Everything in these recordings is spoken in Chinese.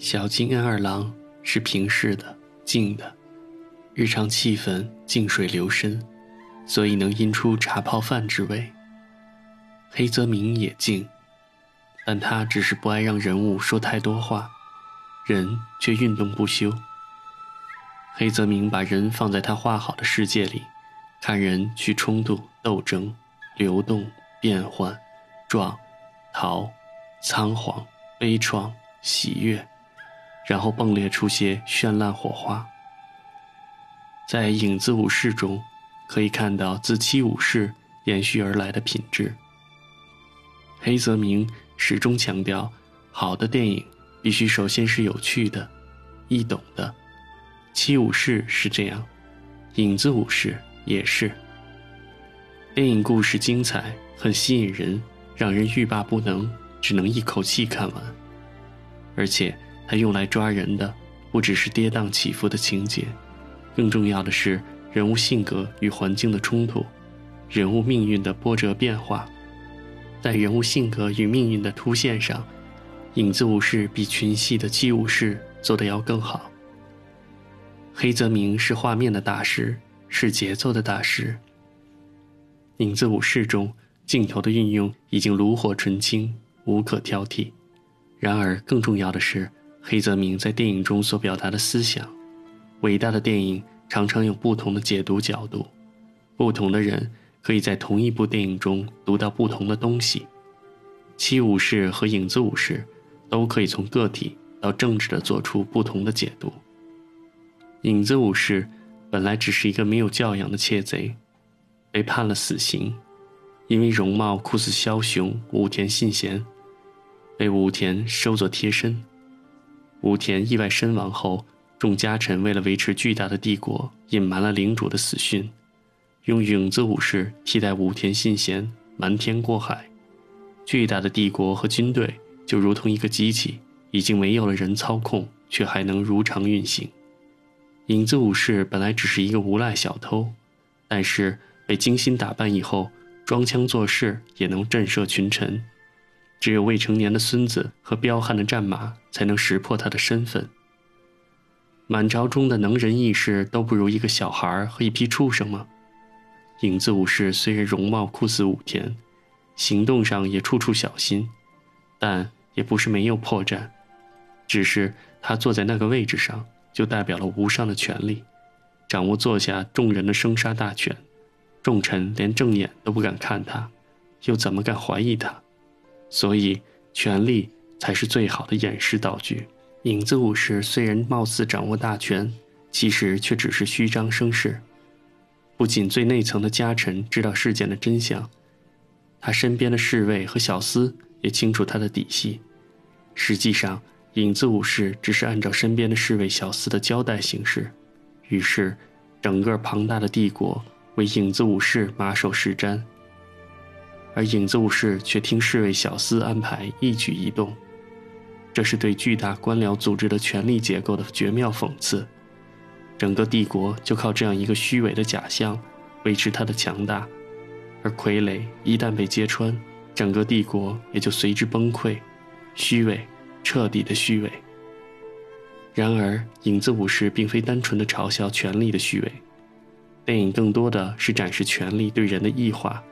小金恩二郎是平视的、静的，日常气氛静水流深，所以能吟出茶泡饭之味。黑泽明也静，但他只是不爱让人物说太多话，人却运动不休。黑泽明把人放在他画好的世界里，看人去冲突、斗争、流动、变换、撞、逃、仓皇、悲怆、喜悦。然后迸裂出些绚烂火花。在影子武士中，可以看到自七武士延续而来的品质。黑泽明始终强调，好的电影必须首先是有趣的、易懂的。七武士是这样，影子武士也是。电影故事精彩，很吸引人，让人欲罢不能，只能一口气看完，而且。它用来抓人的，不只是跌宕起伏的情节，更重要的是人物性格与环境的冲突，人物命运的波折变化。在人物性格与命运的凸现上，影子武士比群戏的七武士做得要更好。黑泽明是画面的大师，是节奏的大师。影子武士中镜头的运用已经炉火纯青，无可挑剔。然而更重要的是。黑泽明在电影中所表达的思想，伟大的电影常常有不同的解读角度，不同的人可以在同一部电影中读到不同的东西。七武士和影子武士都可以从个体到政治的做出不同的解读。影子武士本来只是一个没有教养的窃贼，被判了死刑，因为容貌酷似枭雄武田信贤，被武田收作贴身。武田意外身亡后，众家臣为了维持巨大的帝国，隐瞒了领主的死讯，用影子武士替代武田信贤瞒天过海。巨大的帝国和军队就如同一个机器，已经没有了人操控，却还能如常运行。影子武士本来只是一个无赖小偷，但是被精心打扮以后，装腔作势也能震慑群臣。只有未成年的孙子和彪悍的战马才能识破他的身份。满朝中的能人异士都不如一个小孩和一批畜生吗？影子武士虽然容貌酷似武田，行动上也处处小心，但也不是没有破绽。只是他坐在那个位置上，就代表了无上的权力，掌握坐下众人的生杀大权，众臣连正眼都不敢看他，又怎么敢怀疑他？所以，权力才是最好的掩饰道具。影子武士虽然貌似掌握大权，其实却只是虚张声势。不仅最内层的家臣知道事件的真相，他身边的侍卫和小厮也清楚他的底细。实际上，影子武士只是按照身边的侍卫小厮的交代行事。于是，整个庞大的帝国为影子武士马首是瞻。而影子武士却听侍卫小厮安排一举一动，这是对巨大官僚组织的权力结构的绝妙讽刺。整个帝国就靠这样一个虚伪的假象维持它的强大，而傀儡一旦被揭穿，整个帝国也就随之崩溃。虚伪，彻底的虚伪。然而，影子武士并非单纯的嘲笑权力的虚伪，电影更多的是展示权力对人的异化。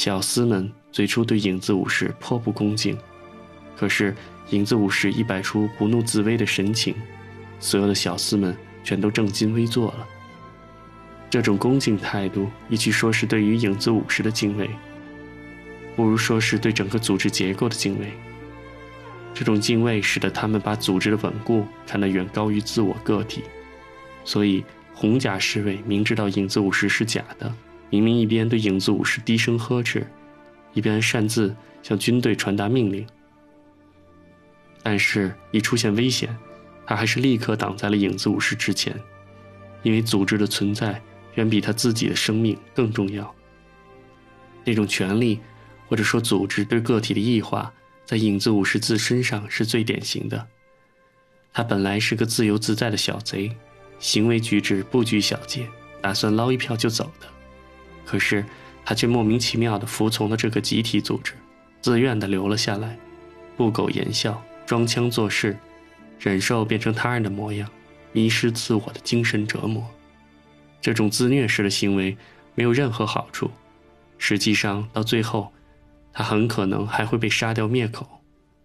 小厮们最初对影子武士颇不恭敬，可是影子武士一摆出不怒自威的神情，所有的小厮们全都正襟危坐了。这种恭敬态度，与其说是对于影子武士的敬畏，不如说是对整个组织结构的敬畏。这种敬畏使得他们把组织的稳固看得远高于自我个体，所以红甲侍卫明知道影子武士是假的。明明一边对影子武士低声呵斥，一边擅自向军队传达命令，但是，一出现危险，他还是立刻挡在了影子武士之前，因为组织的存在远比他自己的生命更重要。那种权力，或者说组织对个体的异化，在影子武士自身上是最典型的。他本来是个自由自在的小贼，行为举止不拘小节，打算捞一票就走的。可是，他却莫名其妙地服从了这个集体组织，自愿地留了下来，不苟言笑，装腔作势，忍受变成他人的模样，迷失自我的精神折磨。这种自虐式的行为没有任何好处，实际上到最后，他很可能还会被杀掉灭口。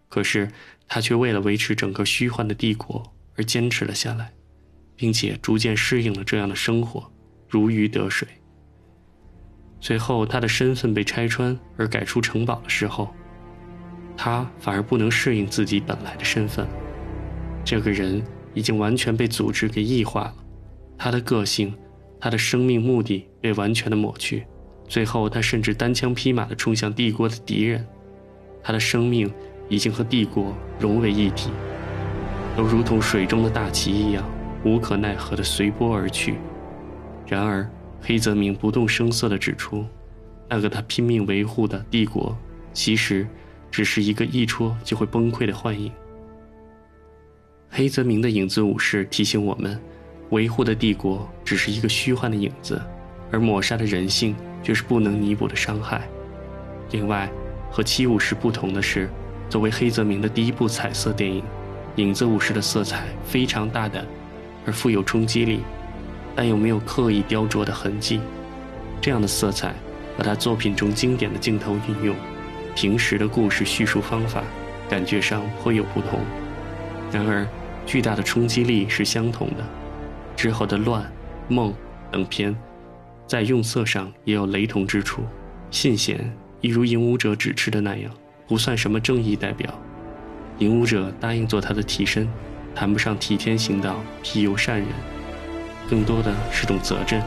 可是他却为了维持整个虚幻的帝国而坚持了下来，并且逐渐适应了这样的生活，如鱼得水。最后，他的身份被拆穿而改出城堡的时候，他反而不能适应自己本来的身份。这个人已经完全被组织给异化了，他的个性。他的生命目的被完全的抹去，最后他甚至单枪匹马地冲向帝国的敌人。他的生命已经和帝国融为一体，都如同水中的大旗一样，无可奈何地随波而去。然而，黑泽明不动声色地指出，那个他拼命维护的帝国，其实只是一个一戳就会崩溃的幻影。黑泽明的影子武士提醒我们。维护的帝国只是一个虚幻的影子，而抹杀的人性却是不能弥补的伤害。另外，和《七武士》不同的是，作为黑泽明的第一部彩色电影，《影子武士》的色彩非常大胆，而富有冲击力，但又没有刻意雕琢的痕迹。这样的色彩和他作品中经典的镜头运用、平时的故事叙述方法，感觉上颇有不同。然而，巨大的冲击力是相同的。之后的《乱》《梦》等片，在用色上也有雷同之处。信贤一如影武者指示的那样，不算什么正义代表。影武者答应做他的替身，谈不上替天行道、庇佑善人，更多的是种责任。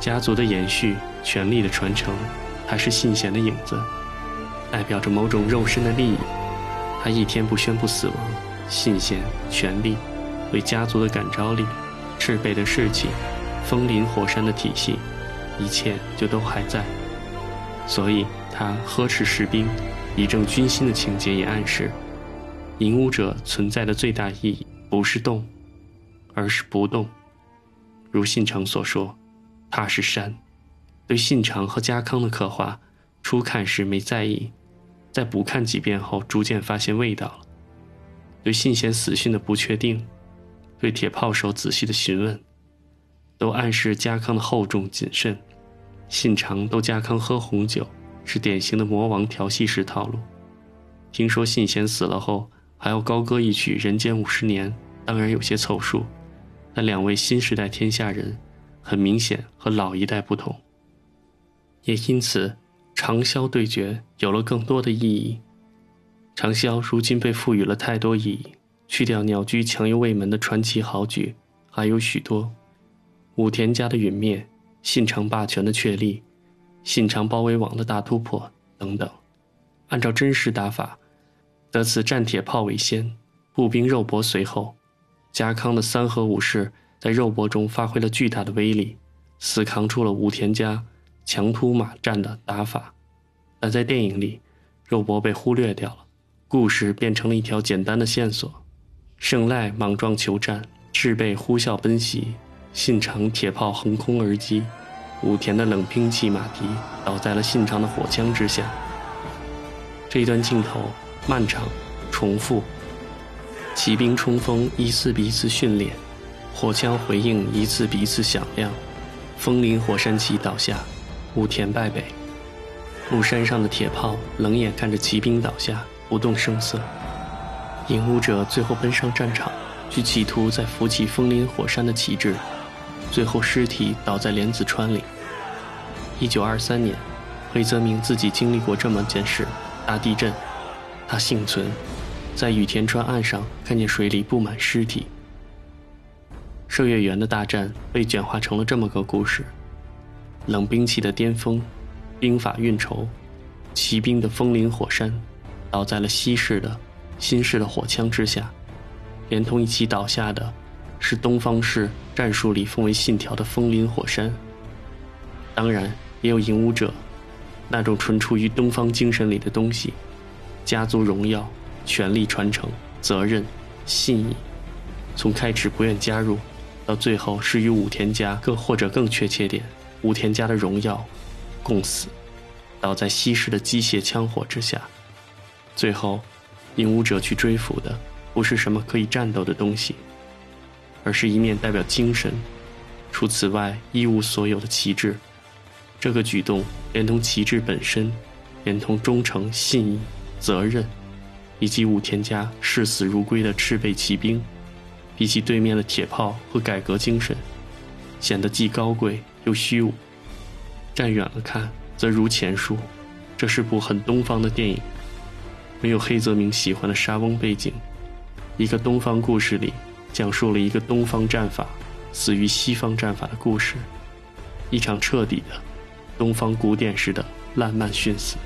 家族的延续、权力的传承，还是信贤的影子，代表着某种肉身的利益。他一天不宣布死亡，信贤、权力，为家族的感召力。赤背的士气，风林火山的体系，一切就都还在。所以他呵斥士兵，以正军心的情节也暗示，引武者存在的最大意义不是动，而是不动。如信长所说，他是山。对信长和家康的刻画，初看时没在意，在补看几遍后，逐渐发现味道了。对信贤死讯的不确定。对铁炮手仔细的询问，都暗示家康的厚重谨慎。信长逗家康喝红酒，是典型的魔王调戏式套路。听说信贤死了后还要高歌一曲《人间五十年》，当然有些凑数。但两位新时代天下人，很明显和老一代不同，也因此长萧对决有了更多的意义。长萧如今被赋予了太多意义。去掉鸟居强游卫门的传奇豪举，还有许多：武田家的陨灭、信长霸权的确立、信长包围网的大突破等等。按照真实打法，得此战铁炮为先，步兵肉搏随后。家康的三合武士在肉搏中发挥了巨大的威力，死扛出了武田家强突马战的打法。但在电影里，肉搏被忽略掉了，故事变成了一条简单的线索。胜赖莽撞求战，赤背呼啸奔袭，信长铁炮横空而击，武田的冷兵器马蹄倒在了信长的火枪之下。这一段镜头漫长、重复，骑兵冲锋一次比一次训练，火枪回应一次比一次响亮，风林火山旗倒下，武田败北，鹿山上的铁炮冷眼看着骑兵倒下，不动声色。引武者最后奔上战场，去企图再扶起风林火山的旗帜，最后尸体倒在莲子川里。一九二三年，黑泽明自己经历过这么件事：大地震，他幸存，在羽田川岸上看见水里布满尸体。射月园的大战被简化成了这么个故事：冷兵器的巅峰，兵法运筹，骑兵的风林火山，倒在了西式的。新式的火枪之下，连同一起倒下的，是东方式战术里奉为信条的风林火山。当然，也有影武者，那种纯出于东方精神里的东西：家族荣耀、权力传承、责任、信义。从开始不愿加入，到最后是与武田家，更或者更确切点，武田家的荣耀共死，倒在西式的机械枪火之下，最后。引武者去追捕的，不是什么可以战斗的东西，而是一面代表精神，除此外一无所有的旗帜。这个举动连同旗帜本身，连同忠诚、信义、责任，以及武田家视死如归的赤背骑兵，比起对面的铁炮和改革精神，显得既高贵又虚无。站远了看，则如前述，这是部很东方的电影，没有黑泽明喜欢的沙翁背景。一个东方故事里，讲述了一个东方战法死于西方战法的故事，一场彻底的东方古典式的烂漫殉死。